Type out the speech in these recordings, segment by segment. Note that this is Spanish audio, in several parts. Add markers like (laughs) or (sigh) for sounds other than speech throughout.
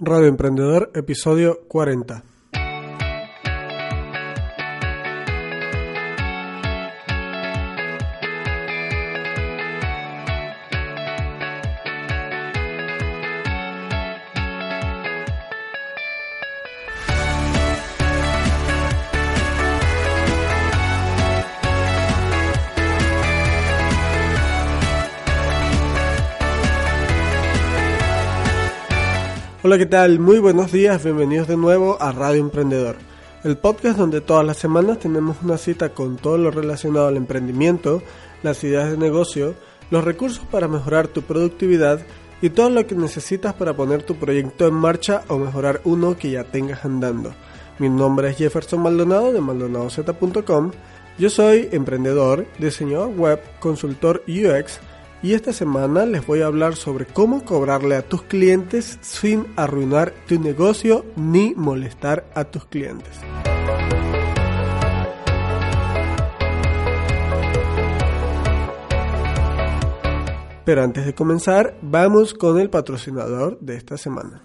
Radio Emprendedor, episodio 40. Hola, ¿qué tal? Muy buenos días, bienvenidos de nuevo a Radio Emprendedor, el podcast donde todas las semanas tenemos una cita con todo lo relacionado al emprendimiento, las ideas de negocio, los recursos para mejorar tu productividad y todo lo que necesitas para poner tu proyecto en marcha o mejorar uno que ya tengas andando. Mi nombre es Jefferson Maldonado de maldonadoz.com. Yo soy emprendedor, diseñador web, consultor UX y esta semana les voy a hablar sobre cómo cobrarle a tus clientes sin arruinar tu negocio ni molestar a tus clientes. Pero antes de comenzar, vamos con el patrocinador de esta semana.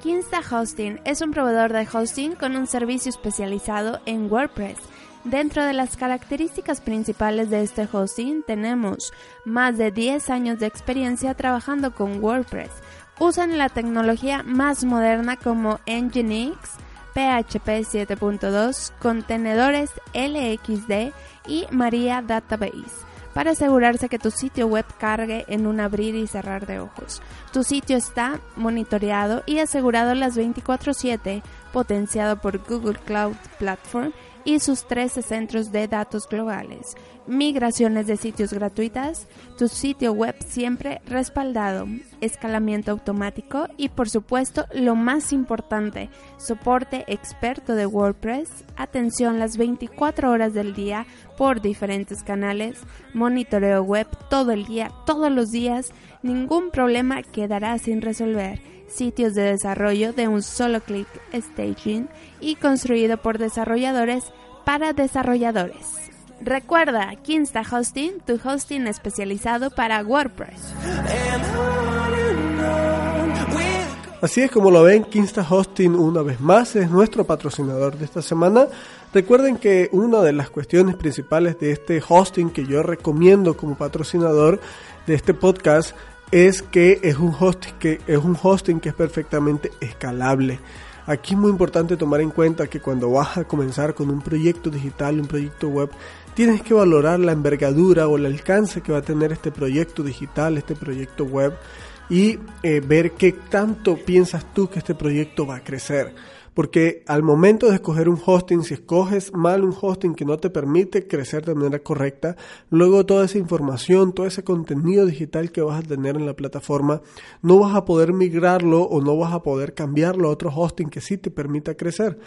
Kinsta Hosting es un proveedor de hosting con un servicio especializado en WordPress Dentro de las características principales de este hosting tenemos más de 10 años de experiencia trabajando con WordPress. Usan la tecnología más moderna como Nginx, PHP 7.2, contenedores LXD y Maria Database para asegurarse que tu sitio web cargue en un abrir y cerrar de ojos. Tu sitio está monitoreado y asegurado las 24/7, potenciado por Google Cloud Platform y sus 13 centros de datos globales, migraciones de sitios gratuitas, tu sitio web siempre respaldado, escalamiento automático y por supuesto lo más importante, soporte experto de WordPress, atención las 24 horas del día por diferentes canales, monitoreo web todo el día, todos los días, ningún problema quedará sin resolver sitios de desarrollo de un solo clic staging y construido por desarrolladores para desarrolladores. Recuerda, Kinsta Hosting, tu hosting especializado para WordPress. Así es como lo ven, Kinsta Hosting una vez más es nuestro patrocinador de esta semana. Recuerden que una de las cuestiones principales de este hosting que yo recomiendo como patrocinador de este podcast es que es un hosting que es un hosting que es perfectamente escalable. Aquí es muy importante tomar en cuenta que cuando vas a comenzar con un proyecto digital, un proyecto web, tienes que valorar la envergadura o el alcance que va a tener este proyecto digital, este proyecto web y eh, ver qué tanto piensas tú que este proyecto va a crecer porque al momento de escoger un hosting, si escoges mal un hosting que no te permite crecer de manera correcta, luego toda esa información, todo ese contenido digital que vas a tener en la plataforma, no vas a poder migrarlo o no vas a poder cambiarlo a otro hosting que sí te permita crecer.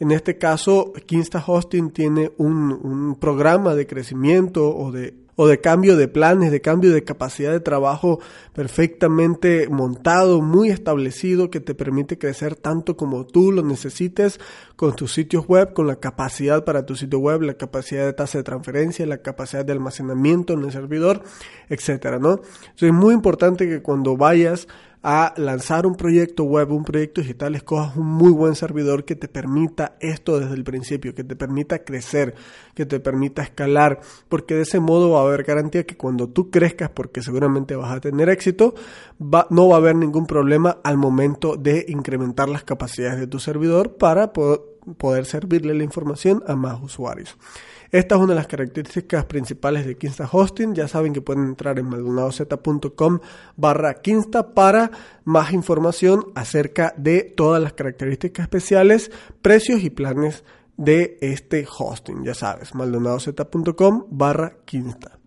En este caso, Kinsta Hosting tiene un, un programa de crecimiento o de o de cambio de planes, de cambio de capacidad de trabajo perfectamente montado, muy establecido, que te permite crecer tanto como tú lo necesites con tus sitios web, con la capacidad para tu sitio web, la capacidad de tasa de transferencia, la capacidad de almacenamiento en el servidor, etcétera, ¿no? es muy importante que cuando vayas a lanzar un proyecto web, un proyecto digital, escojas un muy buen servidor que te permita esto desde el principio, que te permita crecer, que te permita escalar, porque de ese modo va a haber garantía que cuando tú crezcas, porque seguramente vas a tener éxito, no va a haber ningún problema al momento de incrementar las capacidades de tu servidor para poder servirle la información a más usuarios. Esta es una de las características principales de Kinsta Hosting. Ya saben que pueden entrar en maldonadozcom barra Kinsta para más información acerca de todas las características especiales, precios y planes de este hosting. Ya sabes, maldonadozcom barra Kinsta.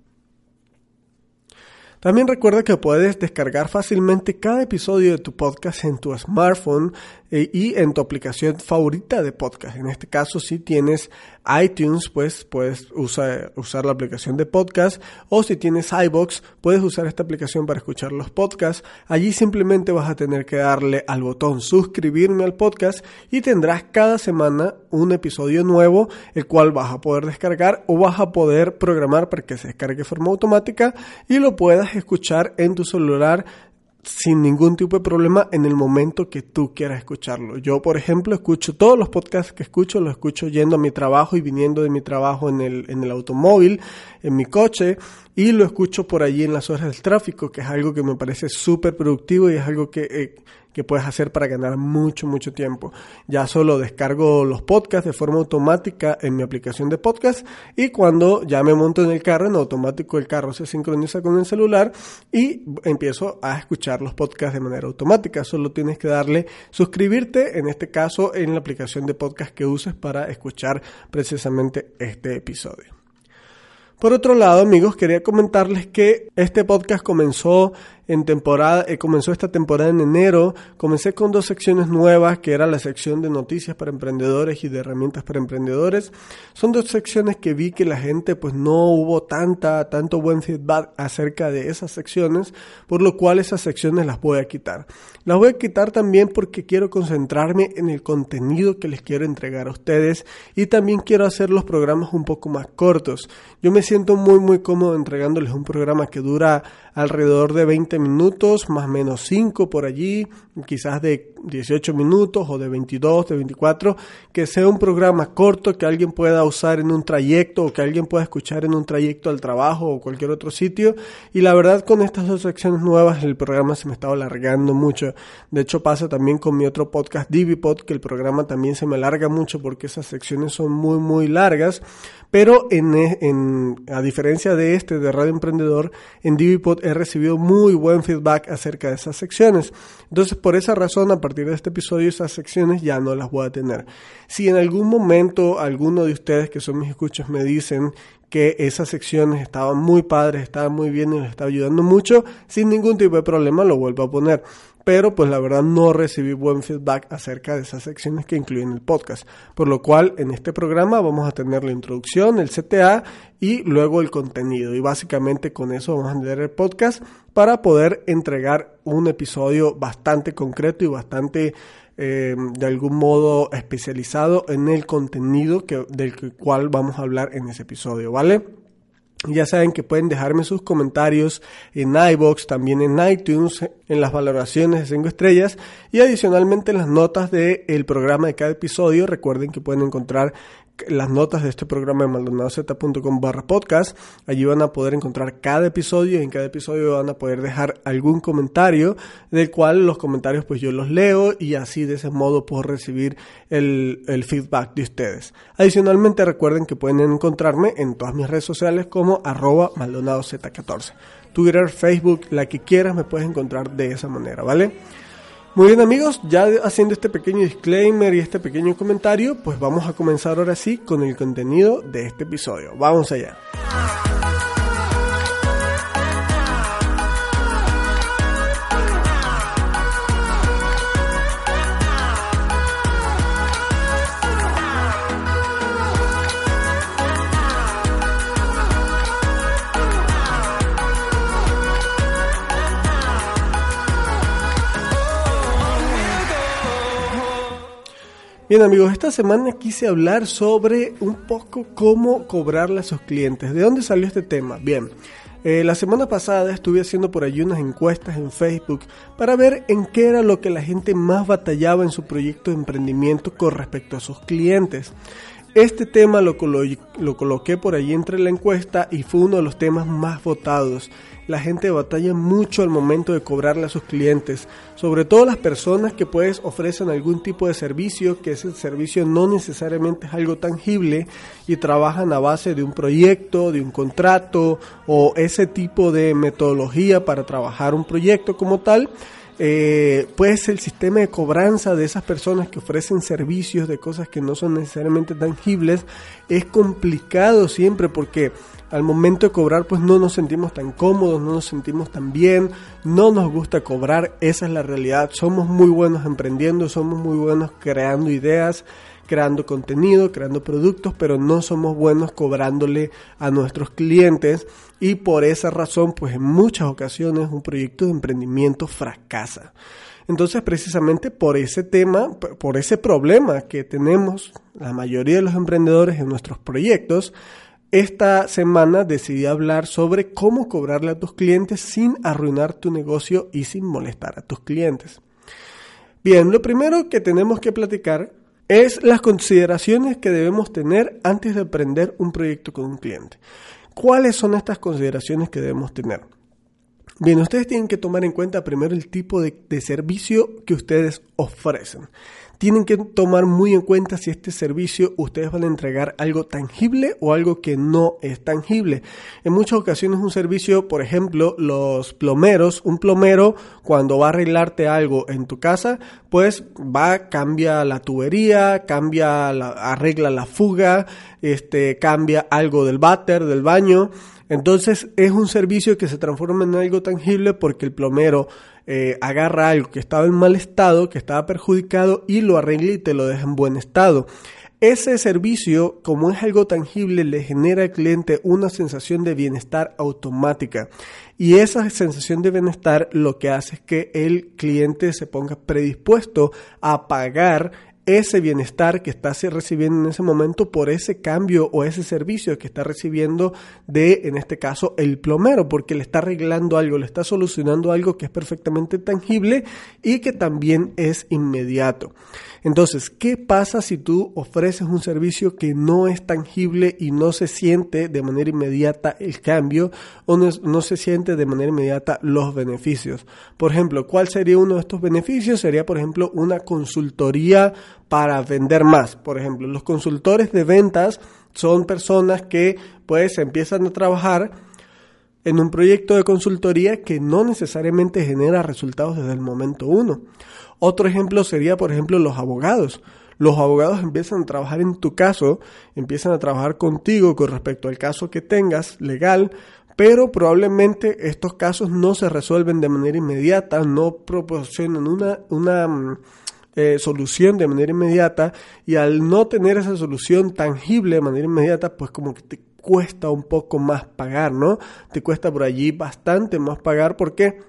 También recuerda que puedes descargar fácilmente cada episodio de tu podcast en tu smartphone eh, y en tu aplicación favorita de podcast. En este caso, si tienes iTunes, pues puedes usar, usar la aplicación de podcast o si tienes iBox, puedes usar esta aplicación para escuchar los podcasts. Allí simplemente vas a tener que darle al botón suscribirme al podcast y tendrás cada semana un episodio nuevo, el cual vas a poder descargar o vas a poder programar para que se descargue de forma automática y lo puedas escuchar en tu celular sin ningún tipo de problema en el momento que tú quieras escucharlo. Yo, por ejemplo, escucho todos los podcasts que escucho, los escucho yendo a mi trabajo y viniendo de mi trabajo en el, en el automóvil, en mi coche, y lo escucho por allí en las horas del tráfico, que es algo que me parece súper productivo y es algo que, eh, que puedes hacer para ganar mucho, mucho tiempo. Ya solo descargo los podcasts de forma automática en mi aplicación de podcast y cuando ya me monto en el carro, en automático el carro se sincroniza con el celular y empiezo a escuchar los podcasts de manera automática. Solo tienes que darle suscribirte, en este caso en la aplicación de podcast que uses para escuchar precisamente este episodio. Por otro lado, amigos, quería comentarles que este podcast comenzó en temporada, eh, comenzó esta temporada en enero, comencé con dos secciones nuevas, que era la sección de noticias para emprendedores y de herramientas para emprendedores. Son dos secciones que vi que la gente pues no hubo tanta, tanto buen feedback acerca de esas secciones, por lo cual esas secciones las voy a quitar. Las voy a quitar también porque quiero concentrarme en el contenido que les quiero entregar a ustedes y también quiero hacer los programas un poco más cortos. Yo me siento muy muy cómodo entregándoles un programa que dura alrededor de 20 minutos, más o menos 5 por allí, quizás de 18 minutos o de 22, de 24, que sea un programa corto que alguien pueda usar en un trayecto o que alguien pueda escuchar en un trayecto al trabajo o cualquier otro sitio. Y la verdad con estas dos secciones nuevas el programa se me estaba alargando mucho. De hecho pasa también con mi otro podcast Divipod, que el programa también se me alarga mucho porque esas secciones son muy muy largas. Pero en, en, a diferencia de este de Radio Emprendedor, en Divipod he recibido muy buen feedback acerca de esas secciones. Entonces, por esa razón, a partir de este episodio, esas secciones ya no las voy a tener. Si en algún momento alguno de ustedes que son mis escuchas me dicen que esas secciones estaban muy padres, estaban muy bien y les estaba ayudando mucho, sin ningún tipo de problema lo vuelvo a poner pero pues la verdad no recibí buen feedback acerca de esas secciones que incluyen el podcast. Por lo cual en este programa vamos a tener la introducción, el CTA y luego el contenido. Y básicamente con eso vamos a tener el podcast para poder entregar un episodio bastante concreto y bastante eh, de algún modo especializado en el contenido que, del cual vamos a hablar en ese episodio, ¿vale? Ya saben que pueden dejarme sus comentarios en iBox, también en iTunes, en las valoraciones de 5 estrellas y adicionalmente en las notas del programa de cada episodio. Recuerden que pueden encontrar las notas de este programa en maldonadozcom barra podcast. Allí van a poder encontrar cada episodio y en cada episodio van a poder dejar algún comentario del cual los comentarios pues yo los leo y así de ese modo puedo recibir el, el feedback de ustedes. Adicionalmente recuerden que pueden encontrarme en todas mis redes sociales como arroba maldonadoz14. Twitter, Facebook, la que quieras me puedes encontrar de esa manera, ¿vale? Muy bien amigos, ya haciendo este pequeño disclaimer y este pequeño comentario, pues vamos a comenzar ahora sí con el contenido de este episodio. Vamos allá. Bien amigos, esta semana quise hablar sobre un poco cómo cobrarle a sus clientes. ¿De dónde salió este tema? Bien, eh, la semana pasada estuve haciendo por allí unas encuestas en Facebook para ver en qué era lo que la gente más batallaba en su proyecto de emprendimiento con respecto a sus clientes. Este tema lo, lo, coloqué por allí entre la encuesta y fue uno de los temas más votados la gente batalla mucho al momento de cobrarle a sus clientes, sobre todo las personas que pues ofrecen algún tipo de servicio, que ese servicio no necesariamente es algo tangible y trabajan a base de un proyecto, de un contrato o ese tipo de metodología para trabajar un proyecto como tal eh, pues el sistema de cobranza de esas personas que ofrecen servicios de cosas que no son necesariamente tangibles es complicado siempre porque al momento de cobrar pues no nos sentimos tan cómodos, no nos sentimos tan bien, no nos gusta cobrar, esa es la realidad, somos muy buenos emprendiendo, somos muy buenos creando ideas, creando contenido, creando productos, pero no somos buenos cobrándole a nuestros clientes y por esa razón, pues en muchas ocasiones un proyecto de emprendimiento fracasa. Entonces, precisamente por ese tema, por ese problema que tenemos la mayoría de los emprendedores en nuestros proyectos, esta semana decidí hablar sobre cómo cobrarle a tus clientes sin arruinar tu negocio y sin molestar a tus clientes. Bien, lo primero que tenemos que platicar es las consideraciones que debemos tener antes de emprender un proyecto con un cliente. ¿Cuáles son estas consideraciones que debemos tener? Bien, ustedes tienen que tomar en cuenta primero el tipo de, de servicio que ustedes ofrecen tienen que tomar muy en cuenta si este servicio ustedes van a entregar algo tangible o algo que no es tangible. En muchas ocasiones un servicio, por ejemplo, los plomeros, un plomero cuando va a arreglarte algo en tu casa, pues va, cambia la tubería, cambia, la, arregla la fuga, este, cambia algo del váter, del baño. Entonces es un servicio que se transforma en algo tangible porque el plomero eh, agarra algo que estaba en mal estado, que estaba perjudicado y lo arregla y te lo deja en buen estado. Ese servicio, como es algo tangible, le genera al cliente una sensación de bienestar automática. Y esa sensación de bienestar lo que hace es que el cliente se ponga predispuesto a pagar ese bienestar que está recibiendo en ese momento por ese cambio o ese servicio que está recibiendo de, en este caso, el plomero, porque le está arreglando algo, le está solucionando algo que es perfectamente tangible y que también es inmediato. Entonces, ¿qué pasa si tú ofreces un servicio que no es tangible y no se siente de manera inmediata el cambio o no, se siente de manera inmediata los beneficios? Por ejemplo, ¿cuál sería uno de estos beneficios? Sería, por ejemplo, una consultoría para vender más. Por ejemplo, los consultores de ventas son personas que pues empiezan a trabajar en un proyecto de consultoría que no necesariamente genera resultados desde el momento uno. Otro ejemplo sería, por ejemplo, los abogados. Los abogados empiezan a trabajar en tu caso, empiezan a trabajar contigo con respecto al caso que tengas legal, pero probablemente estos casos no se resuelven de manera inmediata, no proporcionan una, una mm, eh, solución de manera inmediata y al no tener esa solución tangible de manera inmediata, pues como que te cuesta un poco más pagar, ¿no? Te cuesta por allí bastante más pagar porque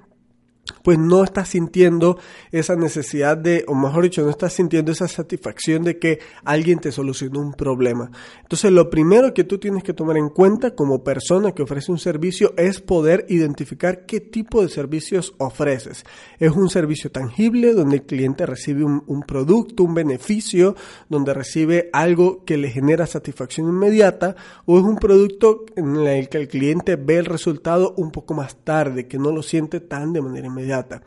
pues no estás sintiendo esa necesidad de, o mejor dicho, no estás sintiendo esa satisfacción de que alguien te solucionó un problema. Entonces, lo primero que tú tienes que tomar en cuenta como persona que ofrece un servicio es poder identificar qué tipo de servicios ofreces. ¿Es un servicio tangible donde el cliente recibe un, un producto, un beneficio, donde recibe algo que le genera satisfacción inmediata? ¿O es un producto en el que el cliente ve el resultado un poco más tarde, que no lo siente tan de manera inmediata.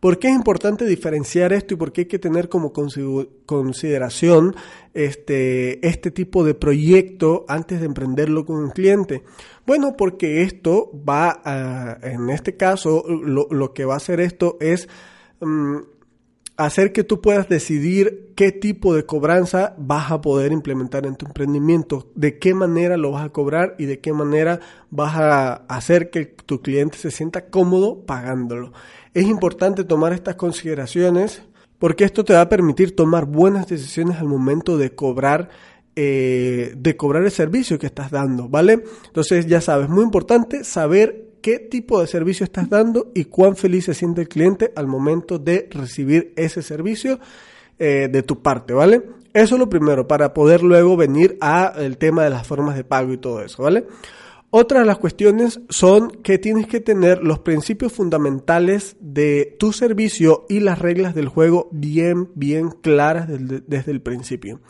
¿Por qué es importante diferenciar esto y por qué hay que tener como consideración este, este tipo de proyecto antes de emprenderlo con un cliente? Bueno, porque esto va a, en este caso, lo, que va a hacer esto es mm, hacer que tú puedas decidir qué tipo de cobranza vas a poder implementar en tu emprendimiento, de qué manera lo vas a cobrar y de qué manera vas a hacer que tu cliente se sienta cómodo pagándolo. Es importante tomar estas consideraciones porque esto te va a permitir tomar buenas decisiones al momento de cobrar eh, de cobrar el servicio que estás dando, ¿vale? Entonces ya sabes, muy importante saber qué tipo de servicio estás dando y cuán feliz se siente el cliente al momento de recibir ese servicio eh, de tu parte, ¿vale? Eso es lo primero, para poder luego venir a el tema de las formas de pago y todo eso, ¿vale? Otra de las cuestiones son que tienes que tener los principios fundamentales de tu servicio y las reglas del juego bien, bien claras desde el principio.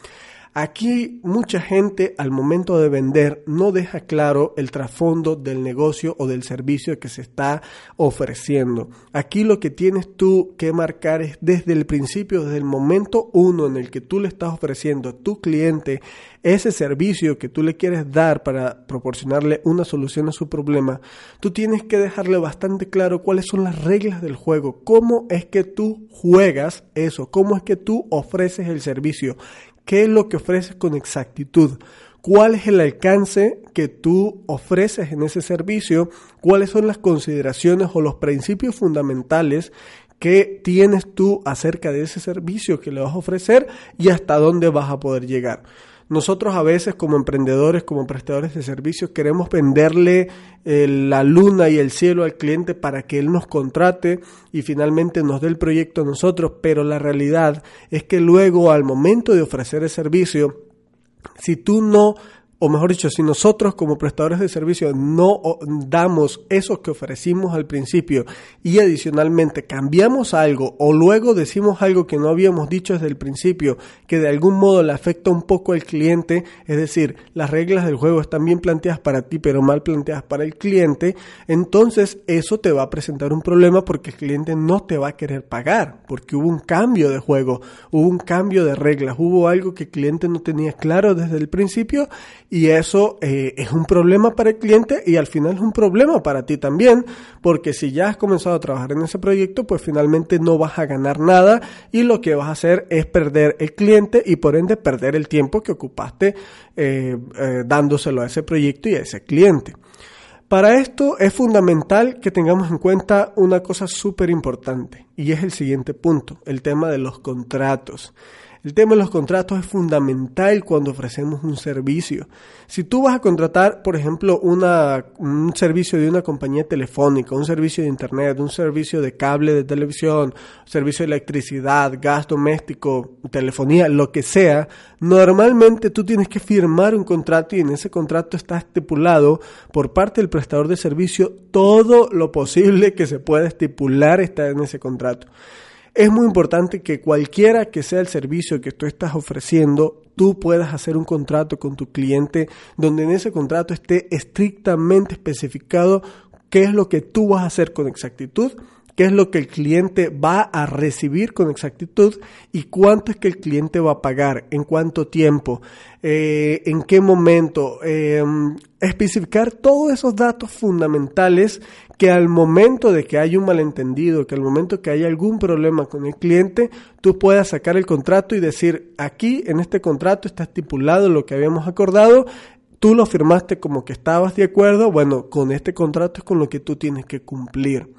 Aquí mucha gente al momento de vender no deja claro el trasfondo del negocio o del servicio que se está ofreciendo. Aquí lo que tienes tú que marcar es desde el principio, desde el momento uno en el que tú le estás ofreciendo a tu cliente ese servicio que tú le quieres dar para proporcionarle una solución a su problema, tú tienes que dejarle bastante claro cuáles son las reglas del juego, cómo es que tú juegas eso, cómo es que tú ofreces el servicio, qué es lo que ofreces con exactitud, cuál es el alcance que tú ofreces en ese servicio, cuáles son las consideraciones o los principios fundamentales que tienes tú acerca de ese servicio que le vas a ofrecer y hasta dónde vas a poder llegar. Nosotros a veces como emprendedores, como prestadores de servicios, queremos venderle eh, la luna y el cielo al cliente para que él nos contrate y finalmente nos dé el proyecto a nosotros, pero la realidad es que luego al momento de ofrecer el servicio, si tú no o mejor dicho, si nosotros como prestadores de servicio no damos eso que ofrecimos al principio y adicionalmente cambiamos algo o luego decimos algo que no habíamos dicho desde el principio que de algún modo le afecta un poco al cliente, es decir, las reglas del juego están bien planteadas para ti pero mal planteadas para el cliente, entonces eso te va a presentar un problema porque el cliente no te va a querer pagar porque hubo un cambio de juego, hubo un cambio de reglas, hubo algo que el cliente no tenía claro desde el principio y eso eh, es un problema para el cliente y al final es un problema para ti también, porque si ya has comenzado a trabajar en ese proyecto, pues finalmente no vas a ganar nada y lo que vas a hacer es perder el cliente y por ende perder el tiempo que ocupaste eh, eh, dándoselo a ese proyecto y a ese cliente. Para esto es fundamental que tengamos en cuenta una cosa súper importante y es el siguiente punto, el tema de los contratos. El tema de los contratos es fundamental cuando ofrecemos un servicio. Si tú vas a contratar, por ejemplo, una, un servicio de una compañía telefónica, un servicio de internet, un servicio de cable de televisión, servicio de electricidad, gas doméstico, telefonía, lo que sea, normalmente tú tienes que firmar un contrato y en ese contrato está estipulado por parte del prestador de servicio todo lo posible que se pueda estipular está en ese contrato. Es muy importante que cualquiera que sea el servicio que tú estás ofreciendo, tú puedas hacer un contrato con tu cliente donde en ese contrato esté estrictamente especificado qué es lo que tú vas a hacer con exactitud qué es lo que el cliente va a recibir con exactitud y cuánto es que el cliente va a pagar, en cuánto tiempo, eh, en qué momento, em, especificar todos esos datos fundamentales que al momento de que haya un malentendido, que al momento que haya algún problema con el cliente, tú puedas sacar el contrato y decir, aquí en este contrato está estipulado lo que habíamos acordado, tú lo firmaste como que estabas de acuerdo, bueno, con este contrato es con lo que tú tienes que cumplir.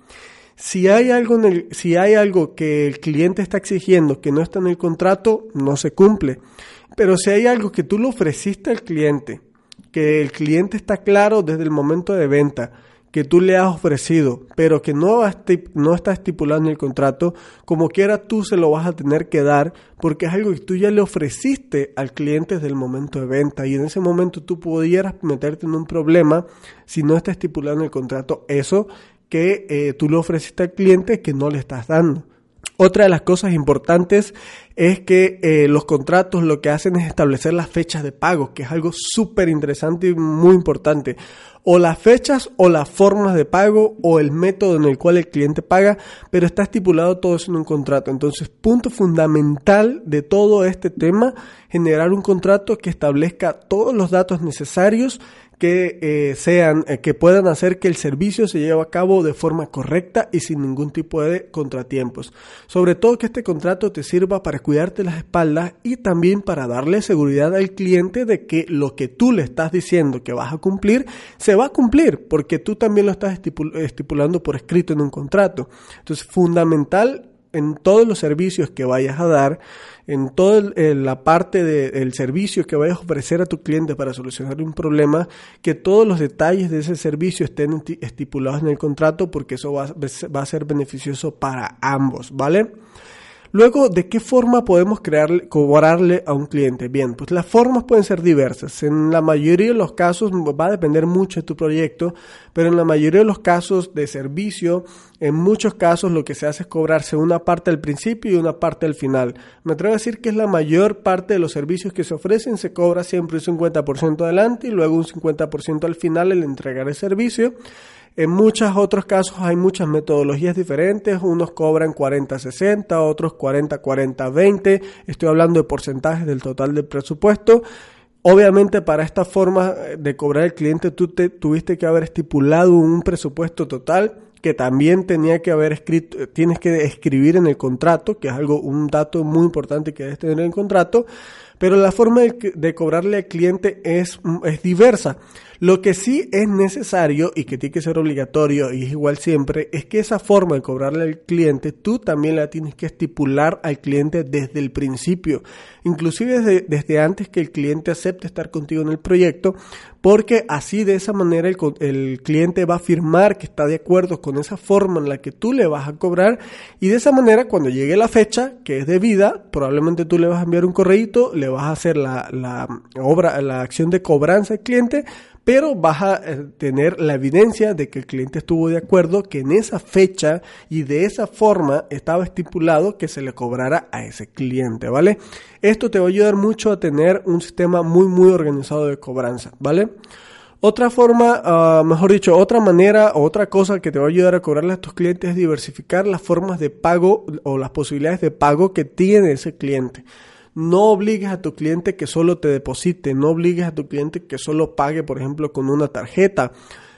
Si hay, algo en el, si hay algo que el cliente está exigiendo que no está en el contrato, no se cumple. Pero si hay algo que tú le ofreciste al cliente, que el cliente está claro desde el momento de venta, que tú le has ofrecido, pero que no, no está estipulado en el contrato, como quiera tú se lo vas a tener que dar porque es algo que tú ya le ofreciste al cliente desde el momento de venta y en ese momento tú pudieras meterte en un problema si no está estipulado en el contrato eso que eh, tú le ofreciste al cliente que no le estás dando. Otra de las cosas importantes es que eh, los contratos lo que hacen es establecer las fechas de pago, que es algo súper interesante y muy importante. O las fechas o las formas de pago o el método en el cual el cliente paga, pero está estipulado todo eso en un contrato. Entonces, punto fundamental de todo este tema, generar un contrato que establezca todos los datos necesarios que eh, sean, eh, que puedan hacer que el servicio se lleve a cabo de forma correcta y sin ningún tipo de contratiempos. Sobre todo que este contrato te sirva para cuidarte las espaldas y también para darle seguridad al cliente de que lo que tú le estás diciendo que vas a cumplir, se va a cumplir, porque tú también lo estás estipulando por escrito en un contrato. Entonces, fundamental en todos los servicios que vayas a dar, en toda la parte del servicio que vayas a ofrecer a tu cliente para solucionar un problema, que todos los detalles de ese servicio estén estipulados en el contrato porque eso va, va a ser beneficioso para ambos, ¿vale? Luego, ¿de qué forma podemos cobrarle a un cliente? Bien, pues las formas pueden ser diversas. En la mayoría de los casos va a depender mucho de tu proyecto, pero en la mayoría de los casos de servicio, en muchos casos lo que se hace es cobrarse una parte al principio y una parte al final. Me atrevo a decir que es la mayor parte de los servicios que se ofrecen, se cobra siempre un 50% adelante y luego un 50% al final el entregar el servicio. En muchos otros casos hay muchas metodologías diferentes, unos cobran 40-60, otros 40-40-20, estoy hablando de porcentajes del total del presupuesto. Obviamente para esta forma de cobrar el cliente tú te, tuviste que haber estipulado un presupuesto total que también tenía que haber escrito, tienes que escribir en el contrato, que es algo, un dato muy importante que debes tener en el contrato, pero la forma de, cobrarle al cliente es, es diversa. Lo que sí es necesario y que tiene que ser obligatorio y es igual siempre es que esa forma de cobrarle al cliente tú también la tienes que estipular al cliente desde el principio, inclusive desde antes que el cliente acepte estar contigo en el proyecto, porque así de esa manera el, cliente va a afirmar que está de acuerdo con esa forma en la que tú le vas a cobrar y de esa manera cuando llegue la fecha que es debida, probablemente tú le vas a enviar un correíto, le vas a hacer la, la obra, la acción de cobranza al cliente, pero vas a eh, tener la evidencia de que el cliente estuvo de acuerdo que en esa fecha y de esa forma estaba estipulado que se le cobrara a ese cliente, ¿vale? Esto te va a ayudar mucho a tener un sistema muy muy organizado de cobranza, ¿vale? Otra forma, uh, mejor dicho, otra manera o otra cosa que te va a ayudar a cobrarle a tus clientes es diversificar las formas de pago o las posibilidades de pago que tiene ese cliente. No obligues a tu cliente que solo te deposite, no obligues a tu cliente que solo pague, por ejemplo, con una tarjeta.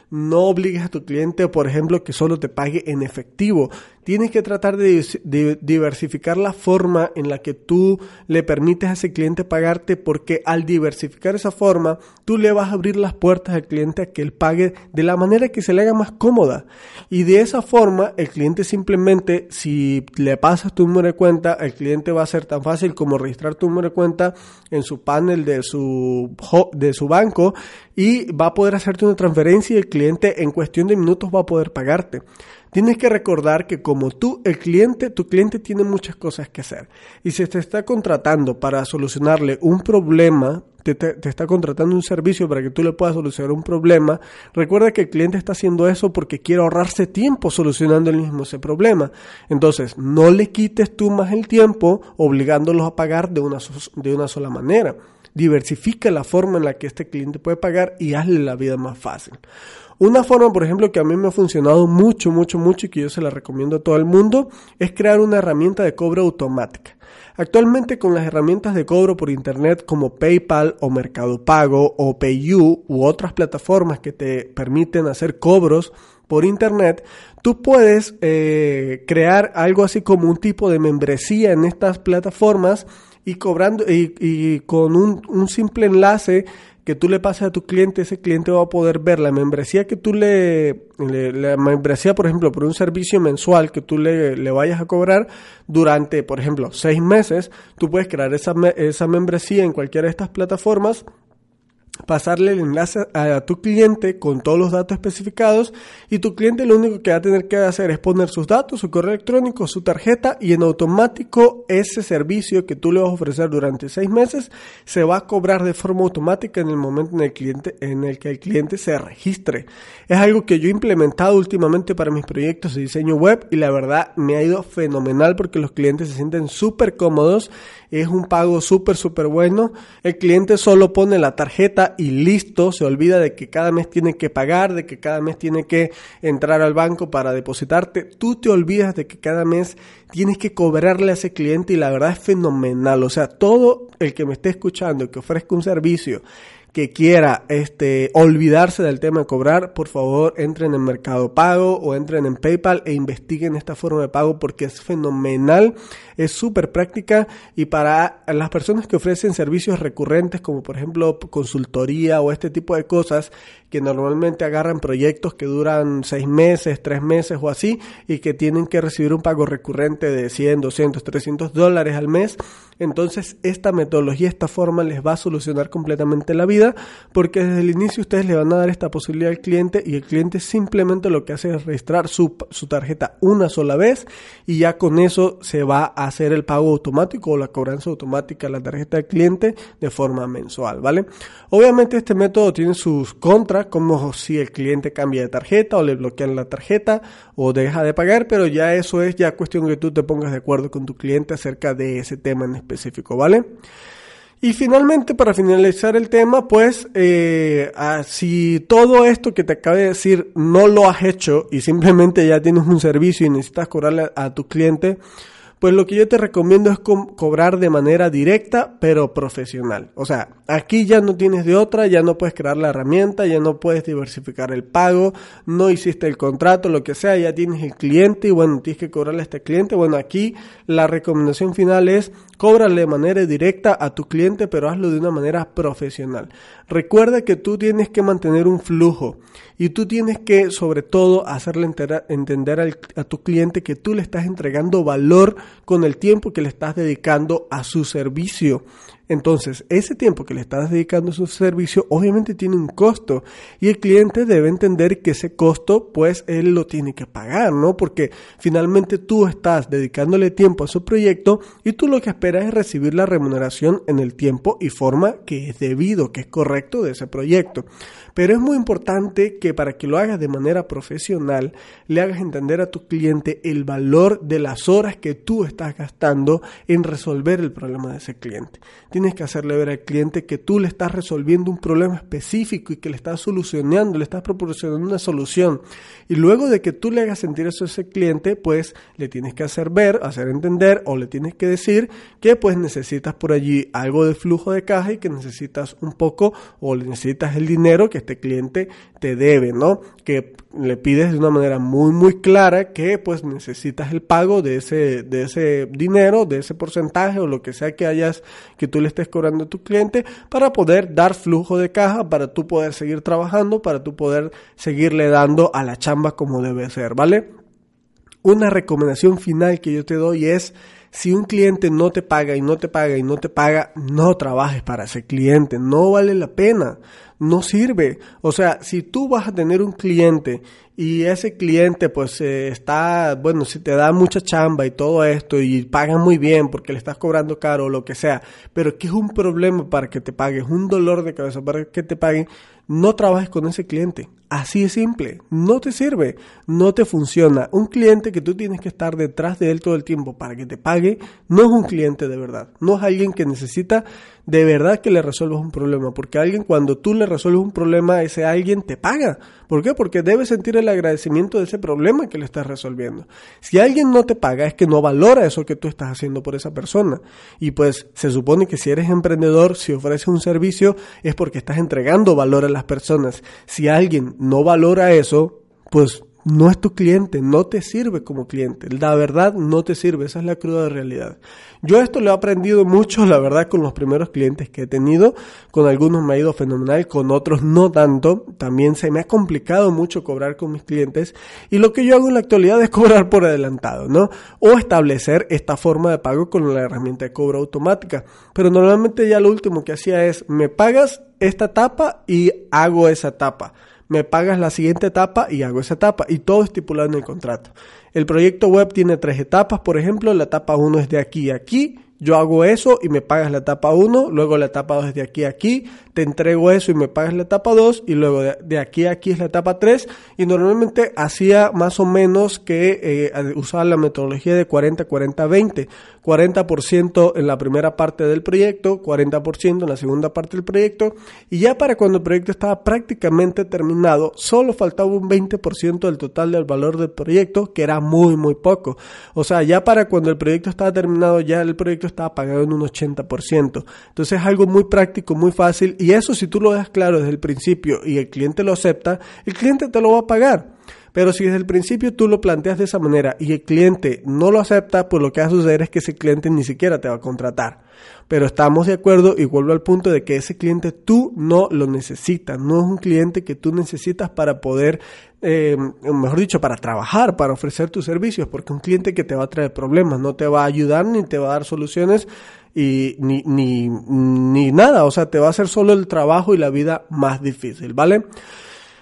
No obligues a tu cliente, por ejemplo, que solo te pague en efectivo. Tienes que tratar de, diversificar la forma en la que tú le permites a ese cliente pagarte porque al diversificar esa forma, tú le vas a abrir las puertas al cliente a que él pague de la manera que se le haga más cómoda. Y de esa forma, el cliente simplemente, si le pasas tu número de cuenta, el cliente va a ser tan fácil como registrar tu número de cuenta en su panel de su, de su banco y va a poder hacerte una transferencia y el cliente en cuestión de minutos va a poder pagarte. Tienes que recordar que como tú, el cliente, tu cliente tiene muchas cosas que hacer. Y si te está contratando para solucionarle un problema, te, te, está contratando un servicio para que tú le puedas solucionar un problema, recuerda que el cliente está haciendo eso porque quiere ahorrarse tiempo solucionando el mismo ese problema. Entonces, no le quites tú más el tiempo obligándolos a pagar de una, de una sola manera. Diversifica la forma en la que este cliente puede pagar y hazle la vida más fácil. Una forma, por ejemplo, que a mí me ha funcionado mucho, mucho, mucho y que yo se la recomiendo a todo el mundo es crear una herramienta de cobro automática. Actualmente con las herramientas de cobro por internet como PayPal o Mercado Pago o PayU u otras plataformas que te permiten hacer cobros por internet, tú puedes eh, crear algo así como un tipo de membresía en estas plataformas y cobrando y, y con un, un simple enlace que tú le pases a tu cliente, ese cliente va a poder ver la membresía que tú le, la membresía, por ejemplo, por un servicio mensual que tú le, le, vayas a cobrar durante, por ejemplo, seis meses, tú puedes crear esa, esa membresía en cualquiera de estas plataformas pasarle el enlace a tu cliente con todos los datos especificados y tu cliente lo único que va a tener que hacer es poner sus datos, su correo electrónico, su tarjeta y en automático ese servicio que tú le vas a ofrecer durante seis meses se va a cobrar de forma automática en el momento en el, cliente, en el que el cliente se registre. Es algo que yo he implementado últimamente para mis proyectos de diseño web y la verdad me ha ido fenomenal porque los clientes se sienten súper cómodos es un pago súper, súper bueno. El cliente solo pone la tarjeta y listo, se olvida de que cada mes tiene que pagar, de que cada mes tiene que entrar al banco para depositarte. Tú te olvidas de que cada mes tienes que cobrarle a ese cliente y la verdad es fenomenal. O sea, todo el que me esté escuchando, que ofrezca un servicio, que quiera este, olvidarse del tema de cobrar, por favor entren en Mercado Pago o entren en PayPal e investiguen esta forma de pago porque es fenomenal, es súper práctica y para las personas que ofrecen servicios recurrentes como por ejemplo consultoría o este tipo de cosas que normalmente agarran proyectos que duran seis meses, tres meses o así y que tienen que recibir un pago recurrente de 100, 200, 300 dólares al mes, entonces esta metodología, esta forma les va a solucionar completamente la vida porque desde el inicio ustedes le van a dar esta posibilidad al cliente y el cliente simplemente lo que hace es registrar su, su tarjeta una sola vez y ya con eso se va a hacer el pago automático o la cobranza automática de la tarjeta del cliente de forma mensual, ¿vale? Obviamente este método tiene sus contras como si el cliente cambia de tarjeta o le bloquean la tarjeta o deja de pagar, pero ya eso es ya cuestión que tú te pongas de acuerdo con tu cliente acerca de ese tema en específico, ¿vale? Y finalmente, para finalizar el tema, pues, eh, ah, si todo esto que te acabo de decir no lo has hecho y simplemente ya tienes un servicio y necesitas cobrarle a tu cliente, pues lo que yo te recomiendo es cobrar de manera directa pero profesional. O sea, aquí ya no tienes de otra, ya no puedes crear la herramienta, ya no puedes diversificar el pago, no hiciste el contrato, lo que sea, ya tienes el cliente y bueno, tienes que cobrarle a este cliente. Bueno, aquí la recomendación final es cóbrale de manera directa a tu cliente, pero hazlo de una manera profesional. Recuerda que tú tienes que mantener un flujo y tú tienes que, sobre todo, hacerle entender a tu cliente que tú le estás entregando valor con el tiempo que le estás dedicando a su servicio. Entonces, ese tiempo que le estás dedicando a su servicio obviamente tiene un costo y el cliente debe entender que ese costo pues él lo tiene que pagar, ¿no? Porque finalmente tú estás dedicándole tiempo a su proyecto y tú lo que esperas es recibir la remuneración en el tiempo y forma que es debido, que es correcto de ese proyecto. Pero es muy importante que para que lo hagas de manera profesional, le hagas entender a tu cliente el valor de las horas que tú estás gastando en resolver el problema de ese cliente. Tienes que hacerle ver al cliente que tú le estás resolviendo un problema específico y que le estás solucionando, le estás proporcionando una solución. Y luego de que tú le hagas sentir eso a ese cliente, pues le tienes que hacer ver, hacer entender o le tienes que decir que pues necesitas por allí algo de flujo de caja y que necesitas un poco o necesitas el dinero que este cliente te debe, ¿no? Que le pides de una manera muy muy clara que pues necesitas el pago de ese de ese dinero, de ese porcentaje o lo que sea que hayas que tú le estés cobrando a tu cliente para poder dar flujo de caja, para tú poder seguir trabajando, para tú poder seguirle dando a la chamba como debe ser, ¿vale? Una recomendación final que yo te doy es si un cliente no te paga y no te paga y no te paga, no trabajes para ese cliente, no vale la pena no sirve. O sea, si tú vas a tener un cliente y ese cliente pues eh, está, bueno, si te da mucha chamba y todo esto y paga muy bien porque le estás cobrando caro o lo que sea, pero que es un problema para que te pague, un dolor de cabeza para que te paguen, no trabajes con ese cliente. Así de simple, no te sirve, no te funciona. Un cliente que tú tienes que estar detrás de él todo el tiempo para que te pague, no es un cliente de verdad, no es alguien que necesita de verdad que le resuelvas un problema, porque alguien cuando tú le resuelves un problema, ese alguien te paga. ¿Por qué? Porque debe sentir el agradecimiento de ese problema que le estás resolviendo. Si alguien no te paga es que no valora eso que tú estás haciendo por esa persona. Y pues se supone que si eres emprendedor, si ofreces un servicio, es porque estás entregando valor a las personas. Si alguien no valora eso, pues no es tu cliente, no te sirve como cliente. La verdad no te sirve, esa es la cruda realidad. Yo esto lo he aprendido mucho, la verdad, con los primeros clientes que he tenido. Con algunos me ha ido fenomenal, con otros no tanto. También se me ha complicado mucho cobrar con mis clientes. Y lo que yo hago en la actualidad es (laughs) cobrar por adelantado, ¿no? O establecer esta forma de pago con la herramienta de cobro automática. Pero normalmente ya lo último que hacía es, me pagas esta etapa y hago esa etapa me pagas la siguiente etapa y hago esa etapa y todo estipulado en el contrato. El proyecto web tiene tres etapas, por ejemplo, la etapa 1 es de aquí a aquí, yo hago eso y me pagas la etapa 1, luego la etapa 2 es de aquí a aquí, te entrego eso y me pagas la etapa 2 y luego de, aquí a aquí es la etapa 3 y normalmente hacía más o menos que eh, usaba la metodología de 40-40-20, 40% en la primera parte del proyecto, 40% en la segunda parte del proyecto. Y ya para cuando el proyecto estaba prácticamente terminado, solo faltaba un 20% del total del valor del proyecto, que era muy muy poco. O sea, ya para cuando el proyecto estaba terminado, ya el proyecto estaba pagado en un 80%. Entonces es algo muy práctico, muy fácil y eso si tú lo dejas claro desde el principio y el cliente lo acepta, el cliente te lo va a pagar. Pero si desde el principio tú lo planteas de esa manera y el cliente no lo acepta, pues lo que va a suceder es que ese cliente ni siquiera te va a contratar. Pero estamos de acuerdo y vuelvo al punto de que ese cliente tú no lo necesitas, no es un cliente que tú necesitas para poder, eh, mejor dicho, para trabajar, para ofrecer tus servicios, porque un cliente que te va a traer problemas, no te va a ayudar ni te va a dar soluciones y ni, ni, ni nada, o sea, te va a hacer solo el trabajo y la vida más difícil, ¿vale?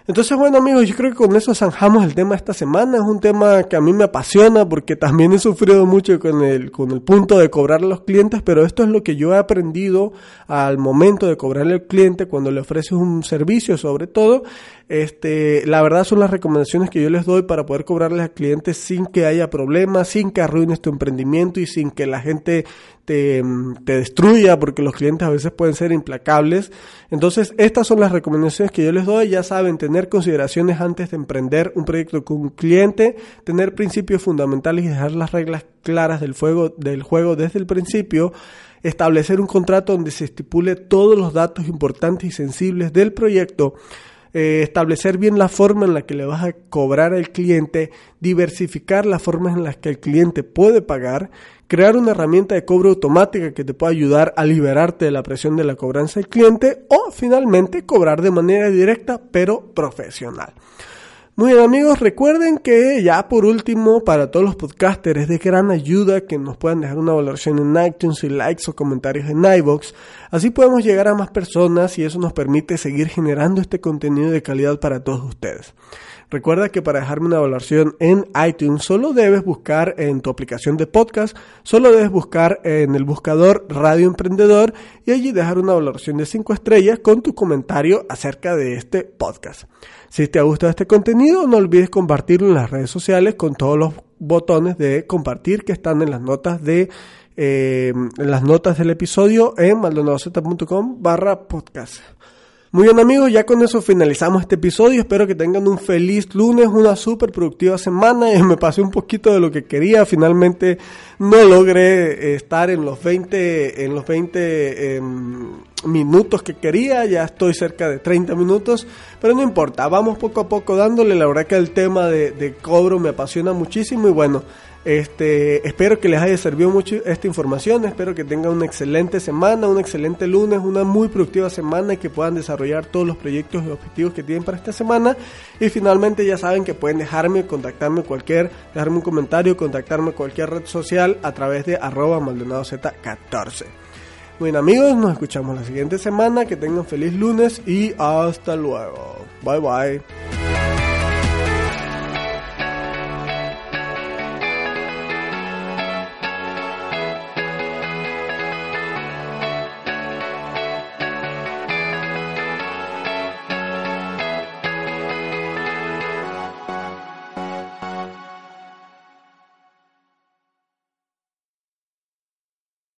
Entonces, bueno amigos, yo creo que con eso zanjamos el tema esta semana. Es un tema que a mí me apasiona porque también he sufrido mucho con el, con el punto de cobrar a los clientes, pero esto es lo que yo he aprendido al momento de cobrarle al cliente cuando le ofreces un servicio sobre todo. Este, la verdad son las recomendaciones que yo les doy para poder cobrarles al cliente sin que haya problemas, sin que arruines tu emprendimiento y sin que la gente te, destruya, porque los clientes a veces pueden ser implacables. Entonces, estas son las recomendaciones que yo les doy. Ya saben, tener consideraciones antes de emprender un proyecto con un cliente, tener principios fundamentales y dejar las reglas claras del juego desde el principio establecer un contrato donde se estipule todos los datos importantes y sensibles del proyecto, eh, establecer bien la forma en la que le vas a cobrar al cliente, diversificar las formas en las que el cliente puede pagar, crear una herramienta de cobro automática que te pueda ayudar a liberarte de la presión de la cobranza del cliente o finalmente cobrar de manera directa pero profesional. Muy bien amigos, recuerden que ya por último para todos los podcasters es de gran ayuda que nos puedan dejar una valoración en iTunes y likes o comentarios en iVoox. Así podemos llegar a más personas y eso nos permite seguir generando este contenido de calidad para todos ustedes. Recuerda que para dejarme una valoración en iTunes solo debes buscar en tu aplicación de podcast, solo debes buscar en el buscador Radio Emprendedor y allí dejar una valoración de 5 estrellas con tu comentario acerca de este podcast. Si te ha gustado este contenido, no olvides compartirlo en las redes sociales con todos los botones de compartir que están en las notas de eh, en las notas del episodio en maldonadoceta.com barra podcast. Muy bien amigos, ya con eso finalizamos este episodio. Espero que tengan un feliz lunes, una súper productiva semana. (laughs) Me pasé un poquito de lo que quería. Finalmente no logré estar en los 20, en los 20 em, minutos que quería. Ya estoy cerca de 30 minutos. Pero no importa, vamos poco a poco dándole. La verdad que el tema de cobro me apasiona muchísimo y bueno. Este, espero que les haya servido mucho esta información, espero que tengan una excelente semana, un excelente lunes, una muy productiva semana y que puedan desarrollar todos los proyectos y objetivos que tienen para esta semana. Y finalmente ya saben que pueden dejarme, contactarme cualquier, dejarme un comentario, contactarme cualquier red social a través de arroba maldonadaz14. Bueno amigos, nos escuchamos la siguiente semana, que tengan feliz lunes y hasta luego. Bye bye.